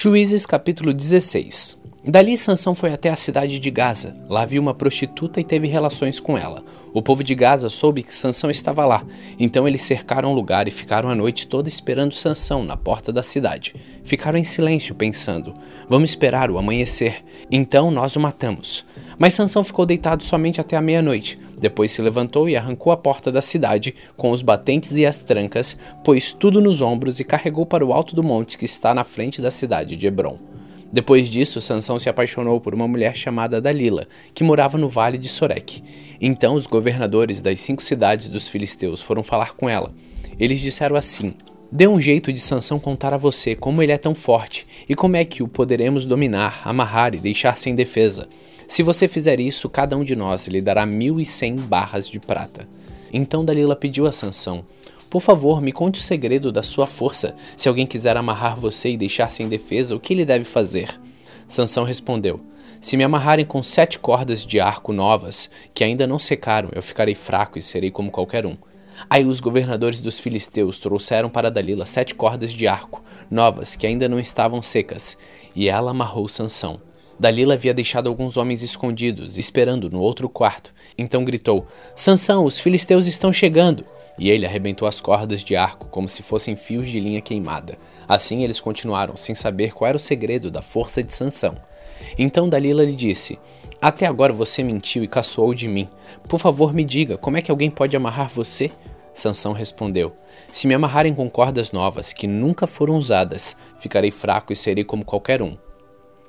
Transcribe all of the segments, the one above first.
Juízes capítulo 16 Dali Sansão foi até a cidade de Gaza. Lá viu uma prostituta e teve relações com ela. O povo de Gaza soube que Sansão estava lá, então eles cercaram o lugar e ficaram a noite toda esperando Sansão na porta da cidade. Ficaram em silêncio, pensando: Vamos esperar o amanhecer, então nós o matamos. Mas Sansão ficou deitado somente até a meia-noite. Depois se levantou e arrancou a porta da cidade com os batentes e as trancas, pôs tudo nos ombros e carregou para o alto do monte que está na frente da cidade de Hebron. Depois disso, Sansão se apaixonou por uma mulher chamada Dalila, que morava no vale de Sorek. Então os governadores das cinco cidades dos filisteus foram falar com ela. Eles disseram assim: Dê um jeito de Sansão contar a você como ele é tão forte e como é que o poderemos dominar, amarrar e deixar sem defesa. Se você fizer isso, cada um de nós lhe dará mil e cem barras de prata. Então Dalila pediu a Sansão: Por favor, me conte o segredo da sua força. Se alguém quiser amarrar você e deixar sem defesa, o que ele deve fazer? Sansão respondeu: Se me amarrarem com sete cordas de arco novas, que ainda não secaram, eu ficarei fraco e serei como qualquer um. Aí os governadores dos filisteus trouxeram para Dalila sete cordas de arco, novas, que ainda não estavam secas, e ela amarrou Sansão. Dalila havia deixado alguns homens escondidos, esperando no outro quarto. Então gritou: Sansão, os filisteus estão chegando! E ele arrebentou as cordas de arco como se fossem fios de linha queimada. Assim eles continuaram, sem saber qual era o segredo da força de Sansão. Então Dalila lhe disse: Até agora você mentiu e caçoou de mim. Por favor, me diga, como é que alguém pode amarrar você? Sansão respondeu: Se me amarrarem com cordas novas que nunca foram usadas, ficarei fraco e serei como qualquer um.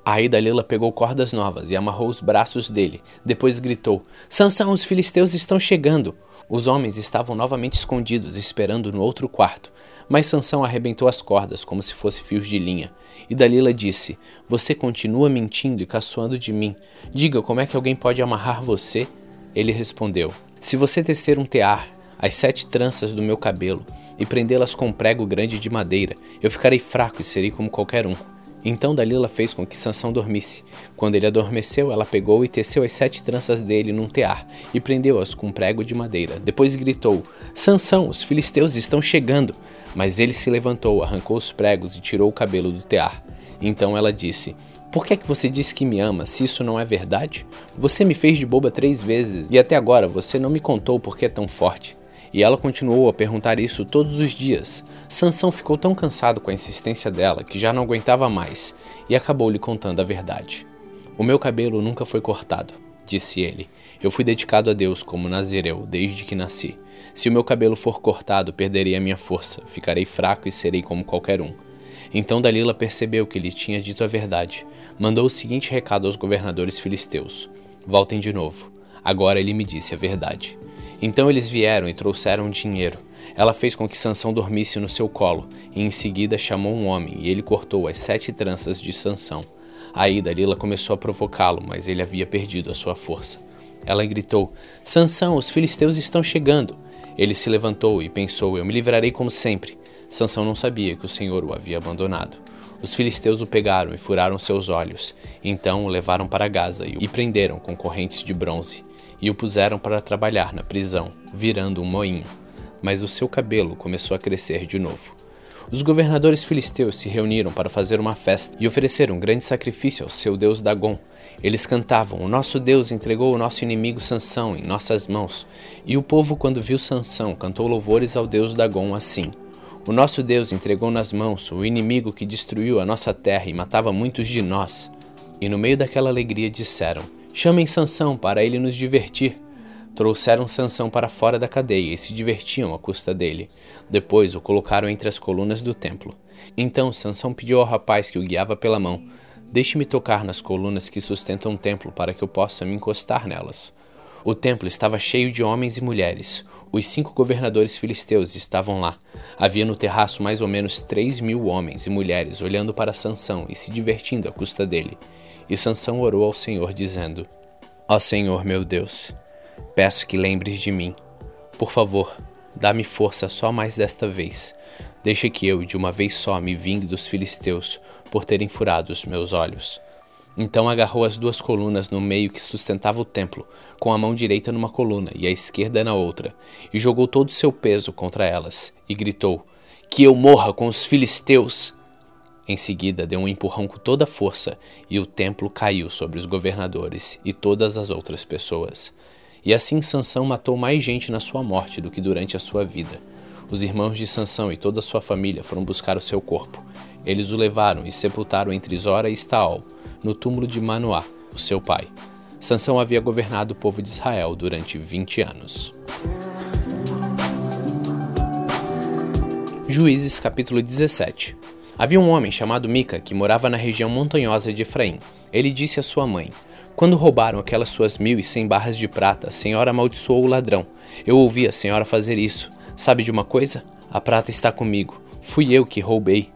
Aí Dalila pegou cordas novas e amarrou os braços dele. Depois gritou: Sansão, os filisteus estão chegando. Os homens estavam novamente escondidos, esperando no outro quarto. Mas Sansão arrebentou as cordas como se fossem fios de linha. E Dalila disse: Você continua mentindo e caçoando de mim. Diga como é que alguém pode amarrar você? Ele respondeu: Se você tecer um tear, as sete tranças do meu cabelo, e prendê-las com um prego grande de madeira, eu ficarei fraco e serei como qualquer um. Então Dalila fez com que Sansão dormisse. Quando ele adormeceu, ela pegou e teceu as sete tranças dele num tear e prendeu-as com um prego de madeira. Depois gritou: Sansão, os filisteus estão chegando! Mas ele se levantou, arrancou os pregos e tirou o cabelo do tear. Então ela disse: Por que é que você disse que me ama, se isso não é verdade? Você me fez de boba três vezes e até agora você não me contou por que é tão forte. E ela continuou a perguntar isso todos os dias. Sansão ficou tão cansado com a insistência dela que já não aguentava mais e acabou lhe contando a verdade. O meu cabelo nunca foi cortado, disse ele. Eu fui dedicado a Deus como nazireu desde que nasci. Se o meu cabelo for cortado, perderei a minha força, ficarei fraco e serei como qualquer um. Então Dalila percebeu que lhe tinha dito a verdade. Mandou o seguinte recado aos governadores filisteus: Voltem de novo. Agora ele me disse a verdade. Então eles vieram e trouxeram dinheiro. Ela fez com que Sansão dormisse no seu colo, e em seguida chamou um homem, e ele cortou as sete tranças de Sansão. Aí Dalila começou a provocá-lo, mas ele havia perdido a sua força. Ela gritou: Sansão, os filisteus estão chegando. Ele se levantou e pensou: Eu me livrarei como sempre. Sansão não sabia que o Senhor o havia abandonado. Os filisteus o pegaram e furaram seus olhos. Então o levaram para Gaza e prenderam com correntes de bronze e o puseram para trabalhar na prisão, virando um moinho. Mas o seu cabelo começou a crescer de novo. Os governadores filisteus se reuniram para fazer uma festa e ofereceram um grande sacrifício ao seu deus Dagon. Eles cantavam: O nosso Deus entregou o nosso inimigo Sansão em nossas mãos. E o povo, quando viu Sansão, cantou louvores ao deus Dagon assim: O nosso Deus entregou nas mãos o inimigo que destruiu a nossa terra e matava muitos de nós. E no meio daquela alegria disseram: Chamem Sansão para ele nos divertir. Trouxeram Sansão para fora da cadeia e se divertiam à custa dele. Depois o colocaram entre as colunas do templo. Então Sansão pediu ao rapaz que o guiava pela mão: Deixe-me tocar nas colunas que sustentam o templo para que eu possa me encostar nelas. O templo estava cheio de homens e mulheres. Os cinco governadores filisteus estavam lá. Havia no terraço mais ou menos três mil homens e mulheres olhando para Sansão e se divertindo à custa dele. E Sansão orou ao Senhor, dizendo: Ó Senhor meu Deus, peço que lembres de mim. Por favor, dá-me força só mais desta vez. Deixa que eu, de uma vez só, me vingue dos filisteus por terem furado os meus olhos. Então agarrou as duas colunas no meio que sustentava o templo, com a mão direita numa coluna e a esquerda na outra, e jogou todo o seu peso contra elas, e gritou: Que eu morra com os filisteus! Em seguida, deu um empurrão com toda a força e o templo caiu sobre os governadores e todas as outras pessoas. E assim Sansão matou mais gente na sua morte do que durante a sua vida. Os irmãos de Sansão e toda a sua família foram buscar o seu corpo. Eles o levaram e sepultaram entre Zora e Estaol, no túmulo de Manoá, o seu pai. Sansão havia governado o povo de Israel durante 20 anos. Juízes capítulo 17 Havia um homem chamado Mica que morava na região montanhosa de Efraim. Ele disse à sua mãe: Quando roubaram aquelas suas mil e cem barras de prata, a senhora amaldiçoou o ladrão. Eu ouvi a senhora fazer isso. Sabe de uma coisa? A prata está comigo. Fui eu que roubei.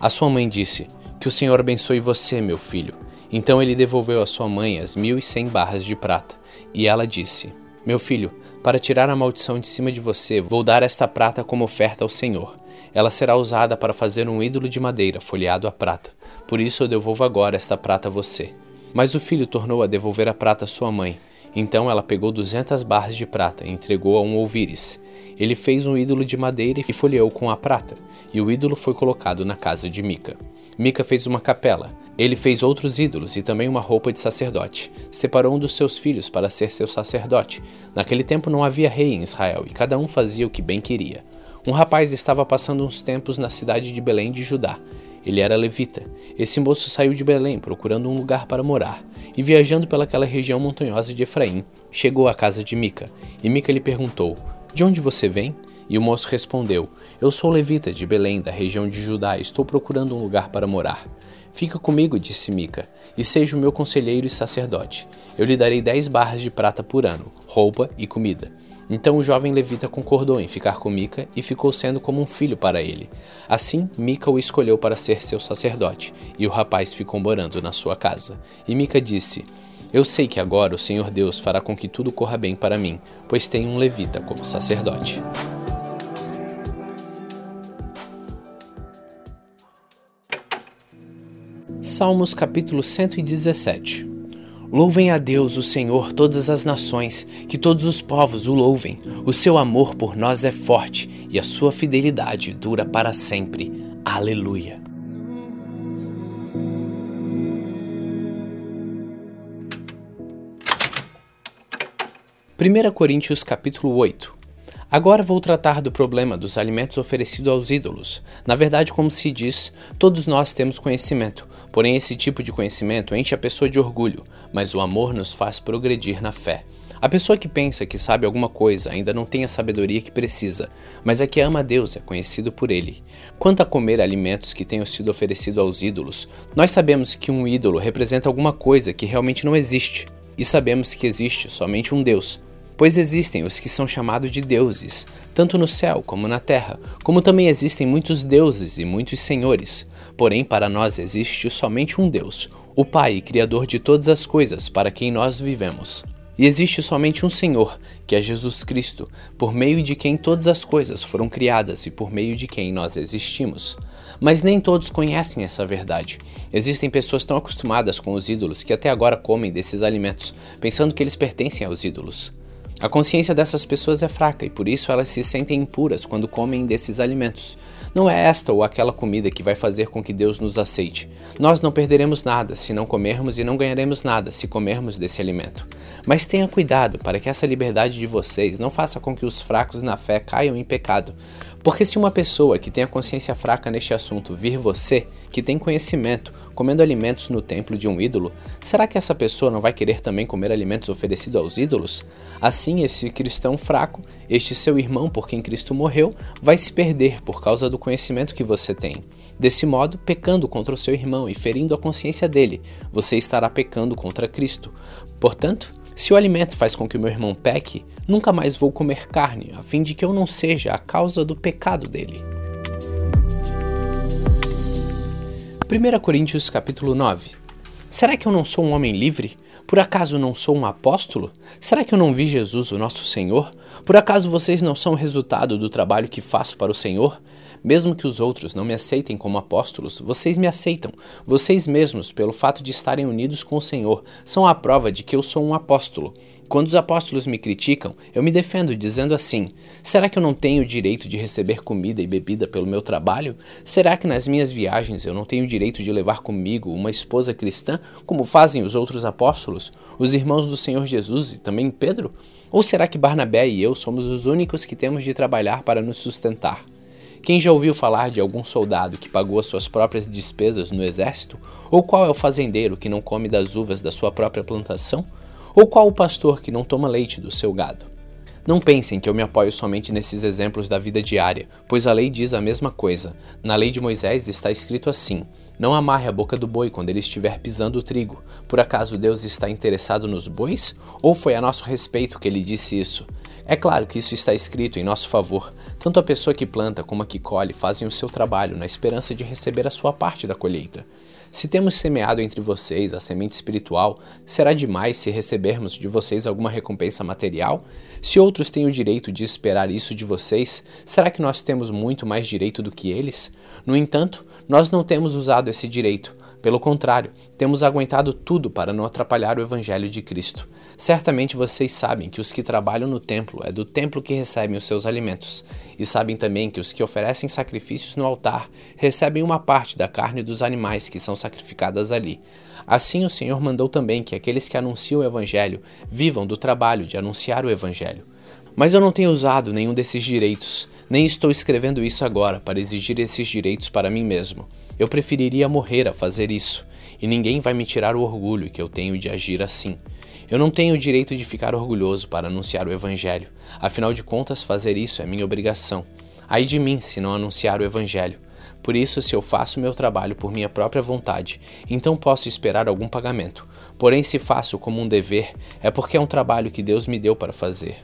A sua mãe disse: Que o Senhor abençoe você, meu filho. Então ele devolveu à sua mãe as mil e cem barras de prata. E ela disse: Meu filho, para tirar a maldição de cima de você, vou dar esta prata como oferta ao Senhor. Ela será usada para fazer um ídolo de madeira folheado a prata. Por isso eu devolvo agora esta prata a você. Mas o filho tornou a devolver a prata à sua mãe. Então ela pegou duzentas barras de prata e entregou a um ouvires. Ele fez um ídolo de madeira e folheou com a prata, e o ídolo foi colocado na casa de Mica. Mica fez uma capela. Ele fez outros ídolos e também uma roupa de sacerdote. Separou um dos seus filhos para ser seu sacerdote. Naquele tempo não havia rei em Israel e cada um fazia o que bem queria. Um rapaz estava passando uns tempos na cidade de Belém de Judá. Ele era levita. Esse moço saiu de Belém procurando um lugar para morar, e viajando pelaquela região montanhosa de Efraim, chegou à casa de Mica. E Mica lhe perguntou: De onde você vem? E o moço respondeu: Eu sou levita de Belém, da região de Judá, e estou procurando um lugar para morar. Fica comigo, disse Mica, e seja o meu conselheiro e sacerdote. Eu lhe darei dez barras de prata por ano, roupa e comida. Então o jovem levita concordou em ficar com Mica e ficou sendo como um filho para ele. Assim, Mica o escolheu para ser seu sacerdote, e o rapaz ficou morando na sua casa. E Mica disse: Eu sei que agora o Senhor Deus fará com que tudo corra bem para mim, pois tenho um levita como sacerdote. Salmos capítulo 117 Louvem a Deus, o Senhor, todas as nações, que todos os povos o louvem. O seu amor por nós é forte e a sua fidelidade dura para sempre. Aleluia. Primeira Coríntios capítulo 8 Agora vou tratar do problema dos alimentos oferecidos aos ídolos. Na verdade, como se diz, todos nós temos conhecimento, porém esse tipo de conhecimento enche a pessoa de orgulho, mas o amor nos faz progredir na fé. A pessoa que pensa que sabe alguma coisa ainda não tem a sabedoria que precisa, mas é que ama a Deus é conhecido por Ele. Quanto a comer alimentos que tenham sido oferecidos aos ídolos, nós sabemos que um ídolo representa alguma coisa que realmente não existe, e sabemos que existe somente um Deus. Pois existem os que são chamados de deuses, tanto no céu como na terra, como também existem muitos deuses e muitos senhores. Porém, para nós existe somente um Deus, o Pai, Criador de todas as coisas, para quem nós vivemos. E existe somente um Senhor, que é Jesus Cristo, por meio de quem todas as coisas foram criadas e por meio de quem nós existimos. Mas nem todos conhecem essa verdade. Existem pessoas tão acostumadas com os ídolos que até agora comem desses alimentos, pensando que eles pertencem aos ídolos. A consciência dessas pessoas é fraca e por isso elas se sentem impuras quando comem desses alimentos. Não é esta ou aquela comida que vai fazer com que Deus nos aceite. Nós não perderemos nada se não comermos e não ganharemos nada se comermos desse alimento. Mas tenha cuidado para que essa liberdade de vocês não faça com que os fracos na fé caiam em pecado. Porque se uma pessoa que tem a consciência fraca neste assunto vir você, que tem conhecimento, comendo alimentos no templo de um ídolo, será que essa pessoa não vai querer também comer alimentos oferecidos aos ídolos? Assim, esse cristão fraco, este seu irmão por quem Cristo morreu, vai se perder por causa do conhecimento que você tem. Desse modo, pecando contra o seu irmão e ferindo a consciência dele, você estará pecando contra Cristo. Portanto, se o alimento faz com que o meu irmão peque, nunca mais vou comer carne, a fim de que eu não seja a causa do pecado dele. 1 Coríntios capítulo 9 Será que eu não sou um homem livre? Por acaso não sou um apóstolo? Será que eu não vi Jesus, o nosso Senhor? Por acaso vocês não são resultado do trabalho que faço para o Senhor? Mesmo que os outros não me aceitem como apóstolos, vocês me aceitam. Vocês mesmos, pelo fato de estarem unidos com o Senhor, são a prova de que eu sou um apóstolo. Quando os apóstolos me criticam, eu me defendo dizendo assim: será que eu não tenho o direito de receber comida e bebida pelo meu trabalho? Será que nas minhas viagens eu não tenho o direito de levar comigo uma esposa cristã, como fazem os outros apóstolos, os irmãos do Senhor Jesus e também Pedro? Ou será que Barnabé e eu somos os únicos que temos de trabalhar para nos sustentar? Quem já ouviu falar de algum soldado que pagou as suas próprias despesas no exército? Ou qual é o fazendeiro que não come das uvas da sua própria plantação? Ou qual o pastor que não toma leite do seu gado? Não pensem que eu me apoio somente nesses exemplos da vida diária, pois a lei diz a mesma coisa. Na lei de Moisés está escrito assim: Não amarre a boca do boi quando ele estiver pisando o trigo. Por acaso Deus está interessado nos bois? Ou foi a nosso respeito que ele disse isso? É claro que isso está escrito em nosso favor. Tanto a pessoa que planta como a que colhe fazem o seu trabalho na esperança de receber a sua parte da colheita. Se temos semeado entre vocês a semente espiritual, será demais se recebermos de vocês alguma recompensa material? Se outros têm o direito de esperar isso de vocês, será que nós temos muito mais direito do que eles? No entanto, nós não temos usado esse direito. Pelo contrário, temos aguentado tudo para não atrapalhar o Evangelho de Cristo. Certamente vocês sabem que os que trabalham no templo é do templo que recebem os seus alimentos, e sabem também que os que oferecem sacrifícios no altar recebem uma parte da carne dos animais que são sacrificadas ali. Assim, o Senhor mandou também que aqueles que anunciam o Evangelho vivam do trabalho de anunciar o Evangelho. Mas eu não tenho usado nenhum desses direitos, nem estou escrevendo isso agora para exigir esses direitos para mim mesmo. Eu preferiria morrer a fazer isso, e ninguém vai me tirar o orgulho que eu tenho de agir assim. Eu não tenho o direito de ficar orgulhoso para anunciar o Evangelho, afinal de contas, fazer isso é minha obrigação. Ai de mim se não anunciar o Evangelho. Por isso, se eu faço meu trabalho por minha própria vontade, então posso esperar algum pagamento. Porém, se faço como um dever, é porque é um trabalho que Deus me deu para fazer.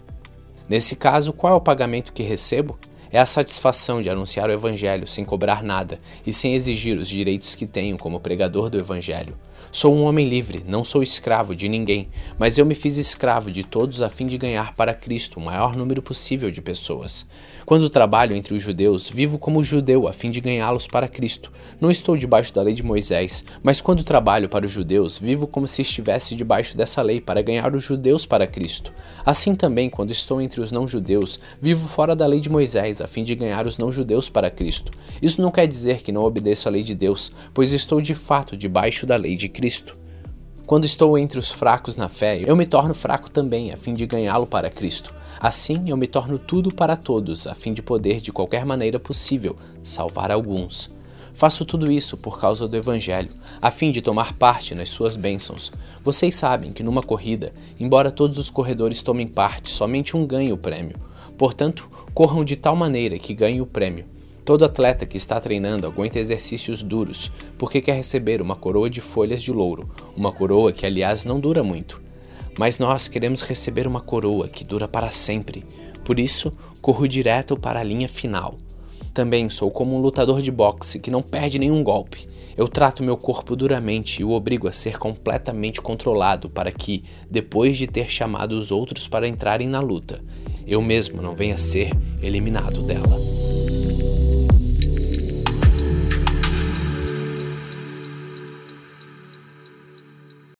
Nesse caso, qual é o pagamento que recebo? É a satisfação de anunciar o Evangelho sem cobrar nada e sem exigir os direitos que tenho como pregador do Evangelho. Sou um homem livre, não sou escravo de ninguém, mas eu me fiz escravo de todos a fim de ganhar para Cristo o maior número possível de pessoas. Quando trabalho entre os judeus, vivo como judeu a fim de ganhá-los para Cristo. Não estou debaixo da lei de Moisés, mas quando trabalho para os judeus, vivo como se estivesse debaixo dessa lei para ganhar os judeus para Cristo. Assim também, quando estou entre os não-judeus, vivo fora da lei de Moisés a fim de ganhar os não-judeus para Cristo. Isso não quer dizer que não obedeço à lei de Deus, pois estou de fato debaixo da lei de Cristo. Quando estou entre os fracos na fé, eu me torno fraco também, a fim de ganhá-lo para Cristo. Assim, eu me torno tudo para todos, a fim de poder, de qualquer maneira possível, salvar alguns. Faço tudo isso por causa do Evangelho, a fim de tomar parte nas suas bênçãos. Vocês sabem que numa corrida, embora todos os corredores tomem parte, somente um ganha o prêmio. Portanto, corram de tal maneira que ganhem o prêmio. Todo atleta que está treinando aguenta exercícios duros, porque quer receber uma coroa de folhas de louro, uma coroa que, aliás, não dura muito. Mas nós queremos receber uma coroa que dura para sempre, por isso corro direto para a linha final. Também sou como um lutador de boxe que não perde nenhum golpe. Eu trato meu corpo duramente e o obrigo a ser completamente controlado para que, depois de ter chamado os outros para entrarem na luta, eu mesmo não venha a ser eliminado dela.